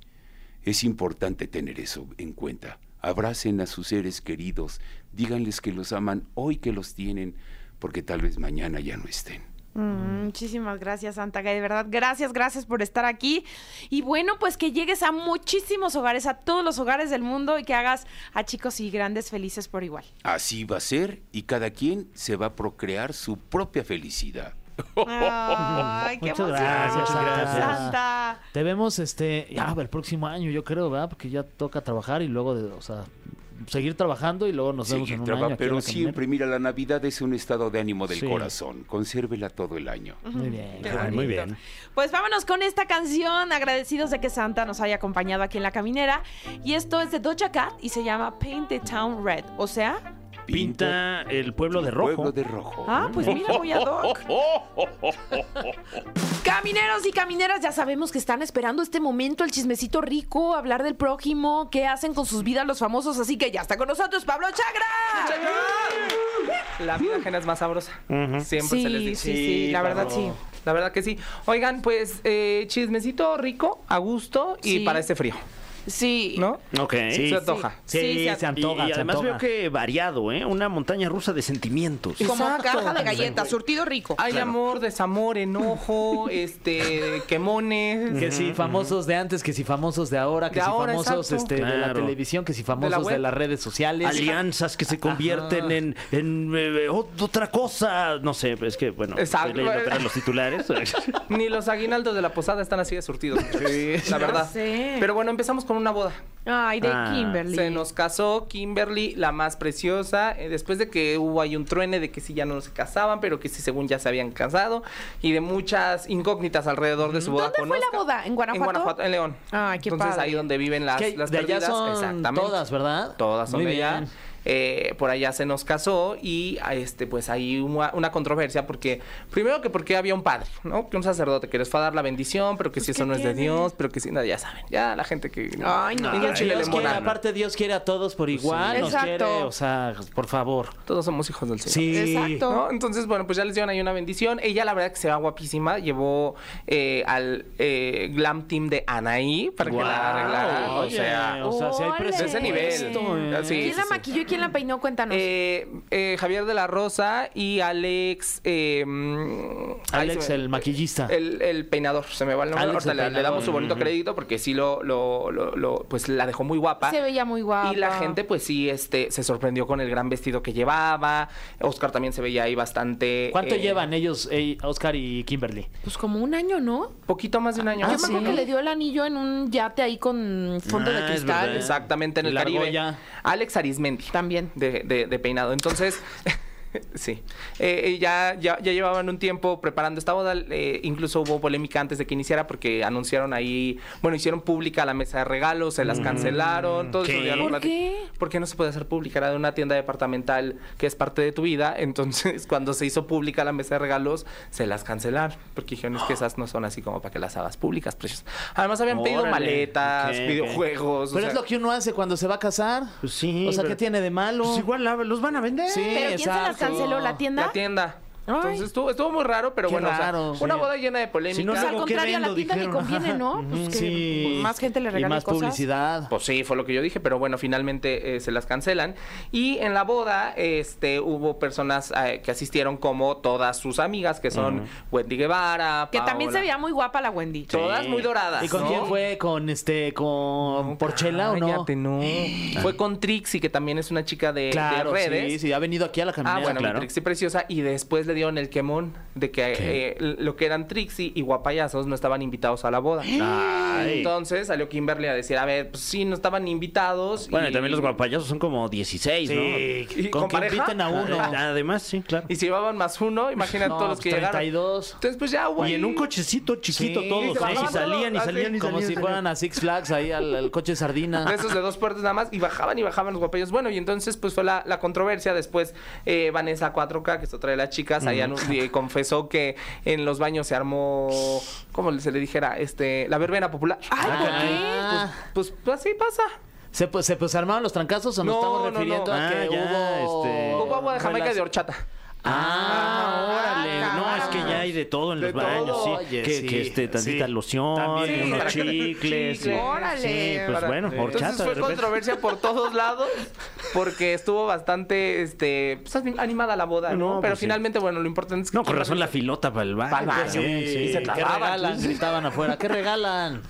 Es importante tener eso en cuenta. Abracen a sus seres queridos, díganles que los aman hoy que los tienen, porque tal vez mañana ya no estén.
Mm, muchísimas gracias, Santa Gay. De verdad, gracias, gracias por estar aquí. Y bueno, pues que llegues a muchísimos hogares, a todos los hogares del mundo y que hagas a chicos y grandes felices por igual.
Así va a ser y cada quien se va a procrear su propia felicidad.
Ay, qué
Muchas gracias,
Santa.
Te vemos este ya el próximo año, yo creo, ¿verdad? Porque ya toca trabajar y luego de, o sea, seguir trabajando y luego nos vemos
Seguir
en un
traba-
año.
pero siempre, mira, la Navidad es un estado de ánimo del
Sí.
corazón. Consérvela todo el año.
Muy bien.
Ay, muy bien.
Pues vámonos con esta canción, agradecidos de que Santa nos haya acompañado aquí en la caminera. Y esto es de Doja Cat y se llama Paint the Town Red. O sea,
Pinta el pueblo de rojo.
Pueblo de rojo.
ah, pues mira, voy a Doc. Camineros y camineras, ya sabemos que están esperando este momento, el chismecito rico, hablar del prójimo, qué hacen con sus vidas los famosos. Así que ya está con nosotros Pablo Chagra.
La vida ajena es más sabrosa. Siempre
Sí,
se les dice.
sí, sí, la verdad sí.
La verdad que sí. Oigan, pues eh, chismecito rico, a gusto y
Sí.
para este frío,
Sí.
¿no?
Ok.
Sí, se antoja.
Sí,
Sí, se-
se antoja,
y, y
se
además
antoja.
veo que variado, ¿eh? Una montaña rusa de sentimientos.
Como
Exacto.
caja de galletas, surtido rico.
Hay amor, desamor, enojo, este, quemones.
Que si famosos de antes, que si famosos de ahora, que
De
si
ahora,
famosos este, de la televisión, que si famosos de, las redes sociales.
Alianzas que se convierten
Ajá.
en, en, eh, ot- otra cosa. No sé, es que, bueno,
Exacto.
los titulares.
Ni los aguinaldos de la posada están así de surtidos. la verdad.
sé.
Pero bueno, empezamos con una boda.
Ay, de
Ah,
Kimberly.
Se nos casó Kimberly, la más preciosa, eh, después de que hubo ahí un truene de que sí ya no se casaban, pero que sí según ya se habían casado, y de muchas incógnitas alrededor de su boda
¿Dónde
con
fue la boda? ¿En Guanajuato?
En Guanajuato, en León.
Ay, qué
Entonces
padre.
ahí donde viven las, las
de allá
perdidas.
son
Exactamente.
todas, ¿verdad?
Todas son
Muy
de allá.
bien.
Eh, por allá se nos casó y a este pues ahí una, una controversia porque primero que porque había un padre, ¿no? Que un sacerdote que les fue a dar la bendición, pero que si
Pues,
eso
¿qué
no es de? Dios, pero que si no, ya saben, ya la gente que
Ay, no,
Dios quiere, aparte Dios quiere a todos por igual, nos
Exacto.
quiere, o sea, por favor.
Todos somos hijos del Señor.
Sí.
Exacto.
¿no? Entonces, bueno, pues ya les dieron ahí una bendición. Ella, la verdad, que se va guapísima. Llevó eh, al eh, glam team de Anaí para que la arreglara. O
oye,
sea,
o sea, si hay
Ese nivel.
¿eh?
Sí,
¿Quién la
sí.
maquilló y quién la peinó? Cuéntanos.
eh, eh, Javier de la Rosa y Alex. eh, mm, ay,
Alex,
me-
el maquillista.
El, el peinador, se me va el nombre.
Alex,
Ahorita
el
le, damos su bonito crédito porque sí lo, lo, lo- lo- pues la dejó muy guapa.
Se veía muy guapa.
Y la gente, pues sí, este, se sorprendió con el gran vestido que llevaba. Oscar también se veía ahí bastante.
¿Cuánto
eh,
llevan ellos, Oscar y Kimberly?
Pues como un año, ¿no?
Poquito más de un año.
Yo
Ah,
me
más.
acuerdo
sí.
que le dio el anillo en un yate ahí con fondo
Ah,
de
es
cristal.
Exactamente, en el
La
Caribe.
argolla.
Alex Arismendi.
También.
De, de- de peinado. Entonces. Sí, Eh, ya, ya, ya llevaban un tiempo preparando esta boda, eh, incluso hubo polémica antes de que iniciara porque anunciaron ahí, bueno, hicieron pública la mesa de regalos, se las cancelaron, todo eso
¿Qué?
lo
¿Por qué?
Porque no se puede hacer pública, era de una tienda departamental que es parte de tu vida, entonces cuando se hizo pública la mesa de regalos, se las cancelaron, porque dijeron es que esas no son así como para que las hagas públicas, precios. Además habían pedido maletas,
Ok, ok.
videojuegos,
Pero
sea,
es lo que uno hace cuando se va a casar.
Pues sí.
O sea, ¿qué tiene de malo?
Pues igual la- los van a vender.
Sí,
Pero ¿quién se las
exacto.
Canceló la tienda?
La tienda. Entonces estuvo, estuvo muy raro, pero
Qué
bueno, o sea,
raro,
una
sí.
boda llena de polémica.
Si no,
sea, al
Luego, ¿qué
contrario, a la
vendo?
tienda le
Dijeron.
conviene, ¿no? Pues que
Sí.
más gente le
Y
regale
más
cosas.
publicidad.
Pues sí, fue lo que yo dije, pero bueno, finalmente eh, se las cancelan. Y en la boda, este, hubo personas eh, que asistieron como todas sus amigas, que son Wendy Guevara,
Que también se
Paola.
veía muy guapa la Wendy.
Todas muy doradas.
¿Y con
¿no?
quién fue? ¿Con este, con Porchela o no?
Cállate, no. Fue con Trixie, que también es una chica de, de
Claro,
redes.
sí, sí, ha venido aquí a la caminera.
Ah, bueno, mi
claro.
Trixie preciosa. Y después le dieron el quemón de que eh, lo que eran Trixie y Guapayazos no estaban invitados a la boda.
Ay.
Entonces salió Kimberly a decir, a ver, pues sí, no estaban invitados.
Bueno, y también los guapayazos son como 16,
Sí,
¿Y
con,
con
que
pareja?
inviten a uno.
¿no? Además, sí, claro.
Y si llevaban más uno, imagínate
No,
todos los que
pues,
llegaron.
32.
Entonces, pues ya, güey.
Y en un cochecito chiquito
Sí,
todos, ¿eh? Y salían y salían y.
Como
salían.
si fueran a Six Flags ahí al, al coche sardina.
de esos de dos puertas nada más y bajaban y bajaban los guapayos. Bueno, y entonces pues fue la, la controversia. Después eh, Vanessa 4K, que es otra de las chicas, ahí anu- eh, confesó que en los baños se armó, ¿cómo se le dijera? Este, la verbena popular.
Ay, ¿por qué?
Ah,
Pues, pues así pasa.
¿Se, pues, se pues, armaron los trancazos o nos
No,
estamos
no, no.
refiriendo a
Ah,
que
ya,
hubo...
este-
Hubo agua de Jamaica y de horchata.
Ah,
órale. No, es que ya hay de todo en
De
los baños,
todo.
sí.
Oye,
que,
sí,
que este, tantita
sí.
loción,
También.
unos chicles.
Órale.
Sí, pues
Para-
bueno, horchata
Entonces fue controversia por todos lados porque estuvo bastante este pues, animada la boda, ¿no?
No,
Pero
pues
finalmente, bueno, lo importante es que
No, con razón la filota para el baño.
Para el baño.
Sí,
Sí, se
¿Qué regalan? Gritaban afuera. ¿Qué regalan?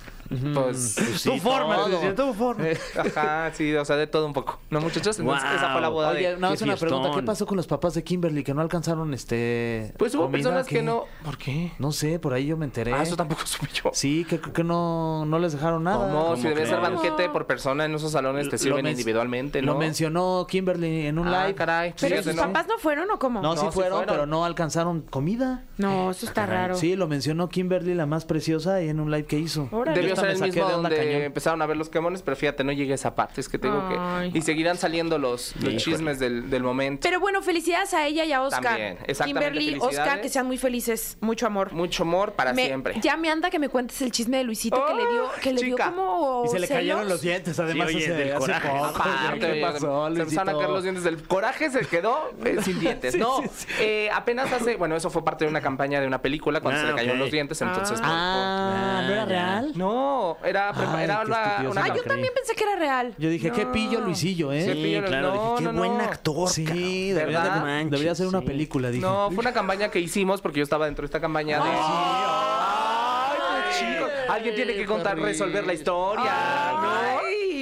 Pues
sí,
tu forma,
todo.
tu forma.
Ajá, sí, o sea, de todo un poco. ¿No, muchachos? Entonces,
Wow.
esa fue la boda
Oye,
de...
no,
qué
es una pregunta. ¿Qué pasó con los papás de Kimberly que no alcanzaron este
Pues hubo
comida?
personas
¿Qué?
que no... ¿Por qué?
No sé, por ahí yo me enteré.
Ah, eso tampoco supe yo.
Sí, que, que no, no les dejaron nada.
¿Cómo Si debe ser banquete por persona en esos salones, te
Lo
sirven
men-
individualmente, ¿no?
Lo mencionó Kimberly en un
Ah,
live.
caray.
¿Pero sus
¿no?
papás no fueron o cómo?
No,
No,
sí
sí
fueron, pero no alcanzaron comida.
No, eso está raro.
Sí, lo mencionó Kimberly, la más preciosa, y en un live que hizo.
Debió El mismo donde
cañón.
empezaron a ver los quemones, pero fíjate, no llegué a esa parte. Es que te digo
Ay.
que... Y seguirán saliendo los, los chismes del, del momento.
Pero bueno, felicidades a ella y a Oscar.
También, exactamente,
Kimberly, Oscar, que sean muy felices. Mucho amor.
Mucho amor para
Me-
siempre.
Ya me anda que me cuentes el chisme de Luisito que le dio, que le dio como
Y se le cayeron
celos.
los dientes, además,
Sí, oye,
hace,
del
hace
coraje.
poco.
Aparte,
¿Qué
oye,
pasó,
se empezaron a caer los dientes del coraje, se quedó eh, sin dientes.
Sí,
no,
sí, sí.
eh, apenas hace, bueno, eso fue parte de una campaña de una película cuando
Ah,
se le cayeron
ok.
los dientes, entonces. por-
Ah, ¿no era
Ah,
real?
por- no, era, prepa-
Ay,
era
qué
una,
estúpido,
una
sí
Ah, yo
creí.
también pensé que era real.
Yo dije, qué pillo Luisillo, ¿eh?
Sí, pillo,
claro, dije, qué
no,
buen actor.
Sí,
cabrón.
debería,
¿Verdad?
de-
Manches,
debería ser una
sí.
película, dije.
No, fue una campaña que hicimos porque yo estaba dentro de esta campaña de. Ay, qué chico. Alguien tiene que contar, resolver la historia, ¿no?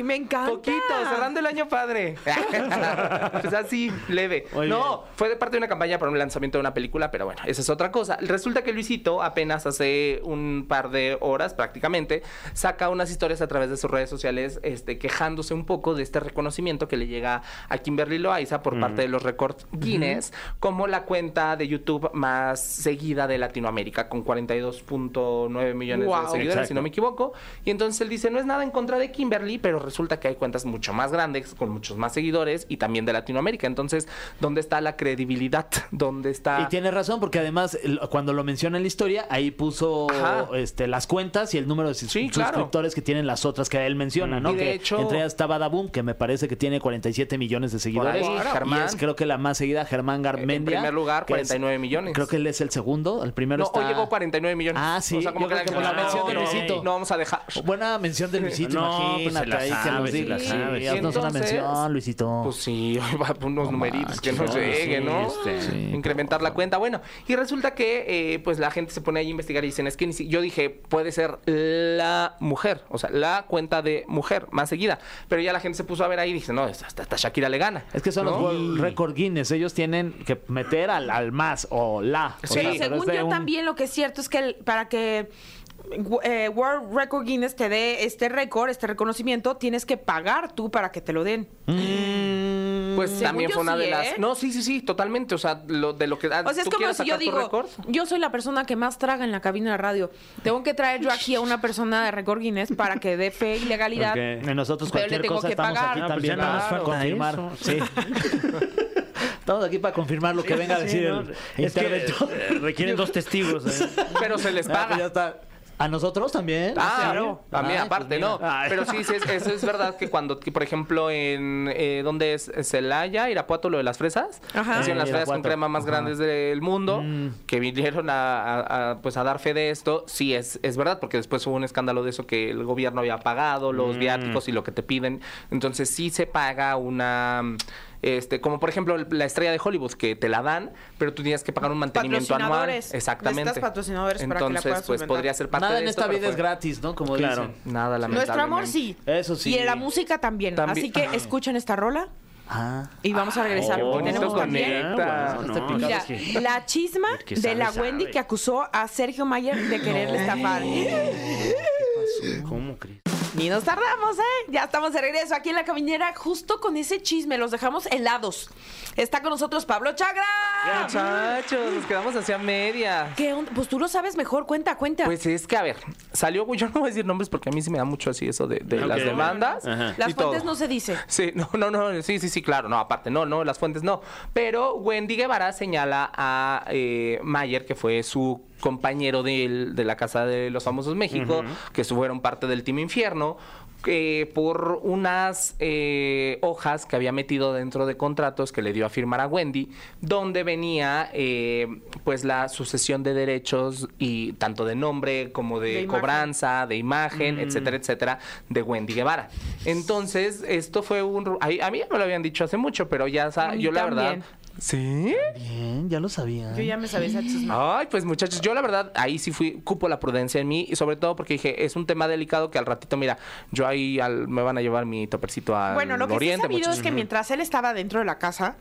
Ay, me encanta.
Poquito, cerrando el año padre. pues así, leve.
Muy
no, fue de parte de una campaña para un lanzamiento de una película, pero bueno, esa es otra cosa. Resulta que Luisito, apenas hace un par de horas prácticamente, saca unas historias a través de sus redes sociales, este, quejándose un poco de este reconocimiento que le llega a Kimberly Loaiza por parte de los récords Guinness, como la cuenta de YouTube más seguida de Latinoamérica, con 42.9 millones
Wow.
de seguidores, si no me equivoco. Y entonces él dice, no es nada en contra de Kimberly, pero resulta que hay cuentas mucho más grandes, con muchos más seguidores y también de Latinoamérica. Entonces, ¿dónde está la credibilidad? ¿Dónde está...?
Y tiene razón, porque además, cuando lo menciona en la historia, ahí puso
Ajá.
este, las cuentas y el número de sus-
Sí, claro.
suscriptores que tienen las otras que él menciona, ¿no?
Y de
que
hecho-
entre ellas está Badaboom, que me parece que tiene 47 millones de seguidores.
ahí,
y
Germán.
es creo que la más seguida, Germán Garmendia.
En primer lugar,
que es-
49 millones.
Creo que él es el segundo, el primero
No,
está...
hoy llegó 49 millones.
Ah, sí,
O sea, como que
la mención de
no,
Luisito.
No vamos a dejar.
Buena mención de Luisito,
No, pues
imagínate
se la
ahí que
sabe,
nos
se
diga.
la sabe.
Sí, haznos una
entonces,
mención, Luisito.
Pues sí, va por unos
No
numeritos que no
manches, no,
llegue,
sí,
¿no?
este,
sí,
Incrementar la cuenta. Bueno, y resulta que eh, pues la gente se pone ahí a investigar y dicen, es que ni si- yo dije, puede ser la mujer, o sea, la cuenta de mujer más seguida. Pero ya la gente se puso a ver ahí y dice, no, hasta, hasta Shakira le gana.
Es que son
¿no?
los World Record Guinness. Ellos tienen que meter al, al más o la. O
Sí.
sea,
según yo
un-
también lo que es cierto es que el- para que eh, World Record Guinness te dé este récord, este reconocimiento, tienes que pagar tú para que te lo den.
Pues
Según
también fue una
sí,
de las...
¿eh?
No, sí, sí, sí, totalmente. O sea, lo, de lo que... ah,
O sea, es
¿tú
como
quieres
si yo digo,
récord?
yo soy la persona que más traga en la cabina de radio. Tengo que traer yo aquí a una persona de Record Guinness para que dé fe y legalidad.
Y nosotros
Pero le
cualquier
tengo
cosa
que
estamos
pagar.
aquí
Ah,
pues
también para confirmar.
eso.
Sí. estamos aquí para confirmar lo que venga a
Sí,
decir
¿no?
el
Es que
interventor.
eh, requieren dos testigos. ¿eh?
Pero se les
Ah, pues ya
paga.
está. ¿A nosotros también?
Ah,
claro.
A mí
Ay,
aparte,
pues mira.
no.
Ay.
Pero sí, sí, es, eso es verdad que cuando, que, por ejemplo, en eh, ¿dónde es? Celaya, Irapuato, lo de las fresas.
Ajá.
Hicieron las fresas con crema más
Ajá.
grandes del mundo,
Mm.
que vinieron a, a- a, pues a dar fe de esto. Sí, es, es verdad, porque después hubo un escándalo de eso que el gobierno había pagado, los
Mm.
viáticos y lo que te piden. Entonces sí se paga una... Este, como por ejemplo la estrella de Hollywood que te la dan, pero tú tienes que pagar un mantenimiento anual. Exactamente.
Necesitas patrocinadores para que la
Entonces, pues podría ser parte
Nada
de
en
esto,
esta vida es
fue-
gratis, ¿no? Como
Claro.
dicen.
Nada,
Nuestro amor sí.
Eso sí.
Y en la música también.
También.
Así que escuchen esta rola
Ah.
y vamos a regresar.
Oh,
tenemos también.
conecta.
bueno, no,
Mira,
es que-
la chisma de
sabe,
la
sabe.
Wendy que acusó a Sergio Mayer de quererle estafar.
¿Cómo crees?
Ni nos tardamos, ¿eh? Ya estamos de regreso aquí en la caminera, justo con ese chisme. Los dejamos helados. Está con nosotros Pablo Chagra.
Muchachos, nos quedamos hacia media.
¿Qué onda? Pues tú lo sabes mejor. Cuenta, cuenta.
Pues es que, a ver, salió, yo no voy a decir nombres porque a mí sí me da mucho así eso de, de
Ok.
las demandas.
Ajá.
Las
y todo.
fuentes no se dice.
Sí, no, no, no, sí, sí, sí, claro, no, aparte, no, no, las fuentes no. Pero Wendy Guevara señala a eh, Mayer, que fue su compañero del- de, la Casa de los Famosos México, que fueron parte del Team Infierno, que por unas eh, hojas que había metido dentro de contratos que le dio a firmar a Wendy, donde venía eh, pues la sucesión de derechos y tanto de nombre como de,
De imagen.
cobranza, de imagen, etcétera, etcétera, de Wendy Guevara. Entonces, esto fue un... A, a mí ya me lo habían dicho hace mucho, pero ya yo la verdad... ¿Sí?
Bien, ya lo sabía.
Yo ya me sabía esa chisma.
Ay, pues muchachos, yo la verdad ahí sí fui, cupo la prudencia en mí y sobre todo porque dije, es un tema delicado que al ratito, mira, yo ahí al- me van a llevar mi topercito al
Bueno, lo que
oriente.
sí he sabido
muchachos.
es que mientras él estaba dentro de la casa,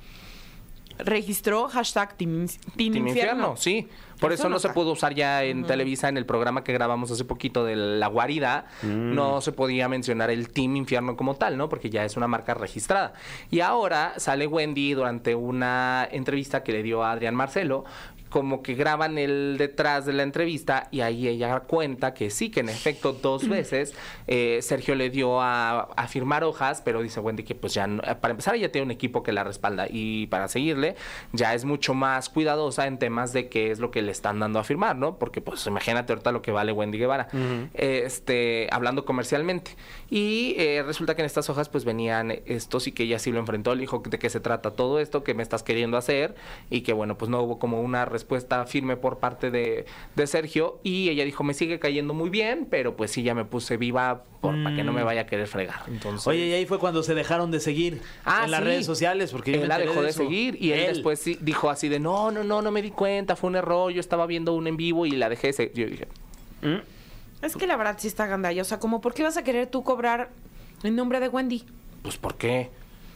registró hashtag Team, Team
Team
Infierno.
Infierno, sí. Por
Eso
eso,
no
se pudo usar ya en Televisa en el programa que grabamos hace poquito de La Guarida. No se podía mencionar el Team Infierno como tal, ¿no? Porque ya es una marca registrada. Y ahora sale Wendy durante una entrevista que le dio a Adrián Marcelo como que graban el detrás de la entrevista y ahí ella cuenta que sí, que en efecto dos veces eh, Sergio le dio a, a firmar hojas, pero dice Wendy que pues ya, no- para empezar ella tiene un equipo que la respalda y para seguirle ya es mucho más cuidadosa en temas de qué es lo que le están dando a firmar, ¿no? Porque pues imagínate ahorita lo que vale Wendy Guevara, este, hablando comercialmente. Y eh, resulta que en estas hojas pues venían estos y que ella sí lo enfrentó, le dijo de qué se trata todo esto, que me estás queriendo hacer y que bueno, pues no hubo como una respuesta firme por parte de, de Sergio y ella dijo, me sigue cayendo muy bien, pero pues sí, ya me puse viva por, para que no me vaya a querer fregar. Entonces,
Oye, y ahí fue cuando se dejaron de seguir
Ah,
en las
sí.
redes sociales, porque yo
él la dejó de,
eso.
seguir y él, después sí dijo así de no, no, no, no me di cuenta, fue un error, yo estaba viendo un en vivo y la dejé de seguir. Yo dije,
Es que la verdad sí está gandalla. O sea, como, ¿por qué vas a querer tú cobrar en nombre de Wendy?
pues ¿por qué?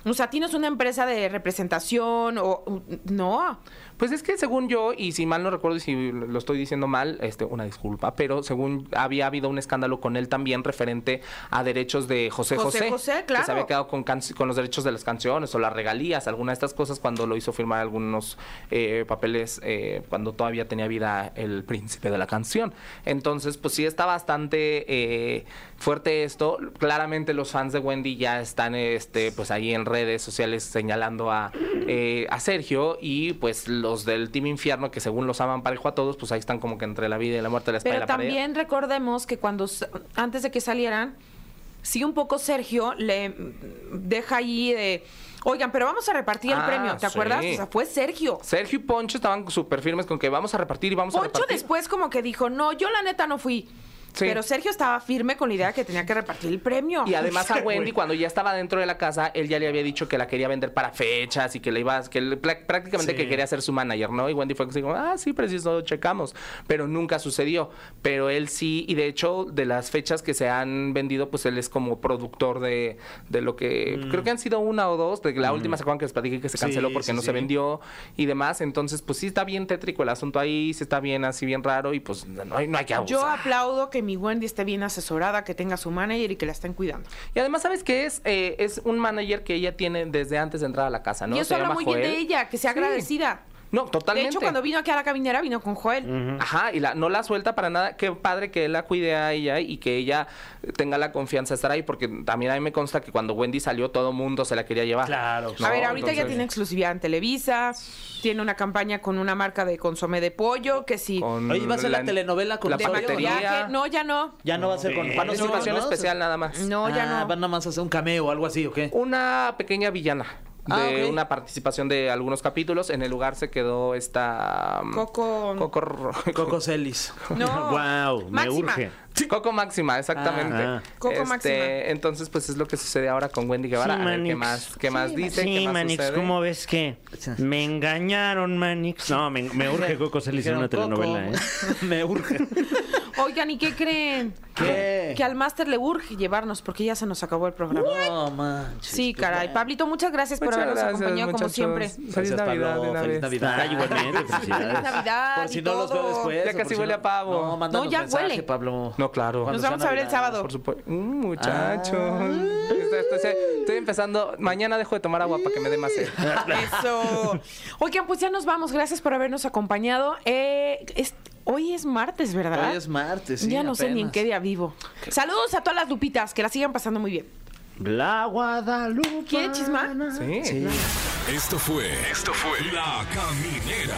O sea, tienes una empresa de representación o... No.
Pues es que según yo, y si mal no recuerdo y si lo estoy diciendo mal, este, una disculpa, pero según había habido un escándalo con él también referente a derechos de José
José
José.
José,
Que
claro.
se había quedado con, can- con los derechos de las canciones o las regalías, alguna de estas cosas cuando lo hizo firmar algunos eh, papeles eh, cuando todavía tenía vida el príncipe de la canción. Entonces, pues sí está bastante eh, fuerte esto. Claramente los fans de Wendy ya están este, pues ahí en redes sociales señalando a, eh, a Sergio y pues los del Team Infierno, que según los aman parejo a todos, pues ahí están como que entre la vida y la muerte, la espalda y
Pero
pared.
también recordemos que cuando, antes de que salieran, sí un poco Sergio le deja ahí de... Oigan, pero vamos a repartir el
Ah,
premio, ¿te
sí.
acuerdas? O sea, fue Sergio.
Sergio y Poncho estaban súper firmes con que vamos a repartir y vamos a
Poncho
repartir.
después como que dijo, no, yo la neta no fui.
Sí.
Pero Sergio estaba firme con la idea de que tenía que repartir el premio.
Y además a Wendy, cuando ya estaba dentro de la casa, él ya le había dicho que la quería vender para fechas y que le iba, que plá- prácticamente
Sí.
que quería ser su manager, ¿no? Y Wendy fue así como, ah, sí, preciso, checamos. Pero nunca sucedió. Pero él sí, y de hecho, de las fechas que se han vendido, pues él es como productor de, de lo que, creo que han sido una o dos. De la última, ¿se acuerdan que les platiqué que se
Sí,
canceló porque no se vendió y demás? Entonces, pues sí está bien tétrico el asunto ahí, sí está bien así, bien raro y pues no hay, no hay que abusar.
Yo aplaudo que mi Wendy esté bien asesorada, que tenga su manager y que la estén cuidando.
Y además, ¿sabes qué es? Eh, es un manager que ella tiene desde antes de entrar a la casa, ¿no?
y eso
Se
habla
llama
muy bien de ella, que sea
Sí.
agradecida.
No,
De
totalmente.
hecho, cuando vino aquí a la caminera, vino con Joel.
Ajá, y la, no la suelta para nada. Qué padre que él la cuide a ella y que ella tenga la confianza de estar ahí, porque también a mí me consta que cuando Wendy salió, todo mundo se la quería llevar.
Claro.
a ver, ahorita ya
entonces-
tiene exclusividad en Televisa, tiene una campaña con una marca de consomé de pollo, que sí,
Con
Oye, ¿va a ser la, telenovela con
la
de maquillaje. No, ya no.
Ya no va a ser con
Participación
no, no,
especial nada más.
No, ya
Ah,
no.
Van nada más a hacer un cameo o algo así, ¿o qué?
Una pequeña villana. De
Ah, ok.
una participación de algunos capítulos. En el lugar se quedó esta. um,
Coco.
Coco.
Coco Celis.
No.
Wow, me
Máxima.
Urge.
Coco Máxima, exactamente.
Ah.
Coco
Este,
Máxima.
Entonces, pues es lo que sucede ahora con Wendy Guevara.
Sí,
a ver qué
Manix.
más, qué más dice,
Sí,
qué más
Manix,
sucede.
¿cómo ves que me engañaron, Manix? No, me, me urge Coco Celis en una
Dijeron,
telenovela, ¿eh?
Me urge.
Oigan, ¿y qué creen?
¿Qué?
Que al máster le urge llevarnos porque ya se nos acabó el programa.
No manches.
Sí, caray. Pablito, muchas gracias por
Muchas
habernos
gracias,
acompañado como
muchachos.
siempre.
Feliz
Gracias,
Navidad,
Pablo.
una
Feliz. Navidad.
Ah, igualmente,
Feliz
felicidades.
Navidad.
Por si
y
no los veo después.
Ya
por
casi
si
huele
no-
a pavo.
No,
No, ya
mensaje,
huele.
Pablo.
No, claro.
Nos vamos a ver el sábado.
Por supuesto. Mm, muchachos. Estoy, estoy- estoy empezando. Mañana dejo de tomar agua para que me dé más sed.
Eso. Oigan, pues ya nos vamos. Gracias por habernos acompañado. Eh, es- hoy es martes, ¿verdad?
Hoy es martes, sí,
ya no sé ni en qué día vivo. Saludos a todas las lupitas, que la sigan pasando muy bien.
La Guadalupe.
¿Quiere chisma?
Sí.
Esto fue. Esto fue. La Caminera.